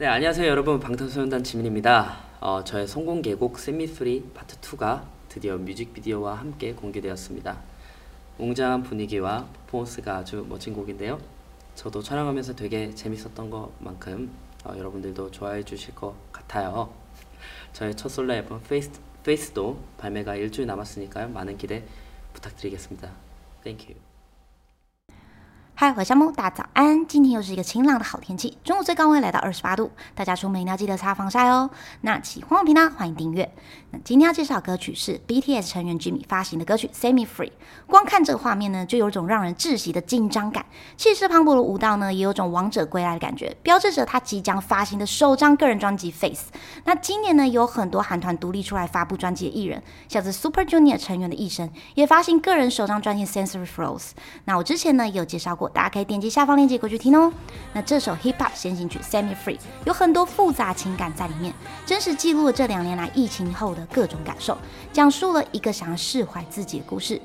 네, 안녕하세요 여러분. 방탄소년단 지민입니다. 어, 저의 성공개곡 세미프리 파트 2가 드디어 뮤직비디오와 함께 공개되었습니다. 웅장한 분위기와 퍼포먼스가 아주 멋진 곡인데요. 저도 촬영하면서 되게 재밌었던 것만큼 어, 여러분들도 좋아해 주실 것 같아요. 저의 첫 솔로 앨범 페이스, 페이스도 발매가 일주일 남았으니까요. 많은 기대 부탁드리겠습니다. Thank you. 嗨，我是夏木，大家早安。今天又是一个晴朗的好天气，中午最高温来到二十八度，大家出门一定要记得擦防晒哦。那喜欢我频道，欢迎订阅。那今天要介绍歌曲是 BTS 成员 Jimmy 发行的歌曲《Semi Free》。光看这个画面呢，就有种让人窒息的紧张感。气势磅礴的舞蹈呢，也有种王者归来的感觉，标志着他即将发行的首张个人专辑《Face》。那今年呢，有很多韩团独立出来发布专辑的艺人，像是 Super Junior 成员的艺生也发行个人首张专辑《Sensory Flows》。那我之前呢，也有介绍过。大家可以点击下方链接过去听哦。那这首 Hip Hop 先行曲 Semi Free 有很多复杂情感在里面，真实记录了这两年来疫情后的各种感受，讲述了一个想要释怀自己的故事。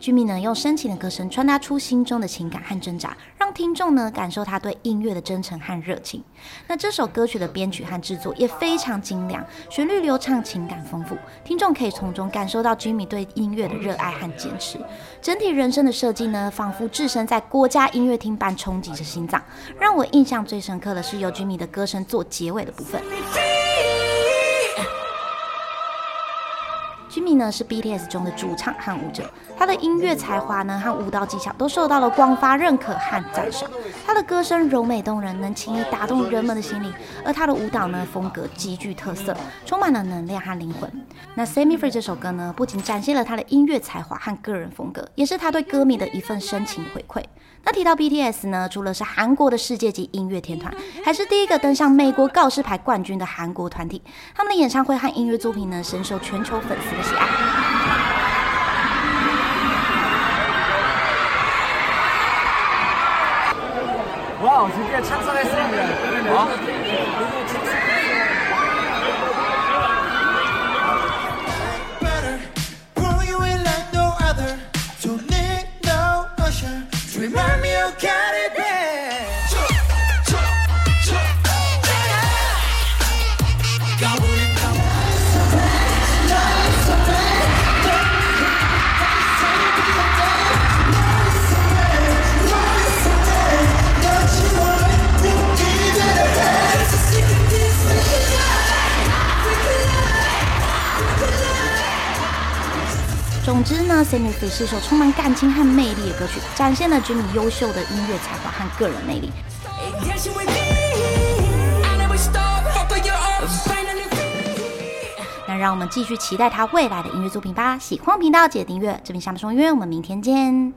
居民呢用深情的歌声传达出心中的情感和挣扎，让听众呢感受他对音乐的真诚和热情。那这首歌曲的编曲和制作也非常精良，旋律流畅，情感丰富，听众可以从中感受到居民对音乐的热爱和坚持。整体人声的设计呢，仿佛置身在国家音乐厅般冲击着心脏。让我印象最深刻的是由居民的歌声做结尾的部分。Jimmy 呢是 BTS 中的主唱和舞者，他的音乐才华呢和舞蹈技巧都受到了广发认可和赞赏。他的歌声柔美动人，能轻易打动人们的心灵，而他的舞蹈呢风格极具特色，充满了能量和灵魂。那 Sammy Free 这首歌呢，不仅展现了他的音乐才华和个人风格，也是他对歌迷的一份深情回馈。那提到 BTS 呢，除了是韩国的世界级音乐天团，还是第一个登上美国告示牌冠军的韩国团体。他们的演唱会和音乐作品呢，深受全球粉丝的喜爱。哇，今天唱出来声音，好。Remind 总之呢，《Semi Free》是一首充满感情和魅力的歌曲，展现了 Jimmy 优秀的音乐才华和个人魅力。那让我们继续期待他未来的音乐作品吧！喜欢频道记得订阅，这边下面说音乐，我们明天见。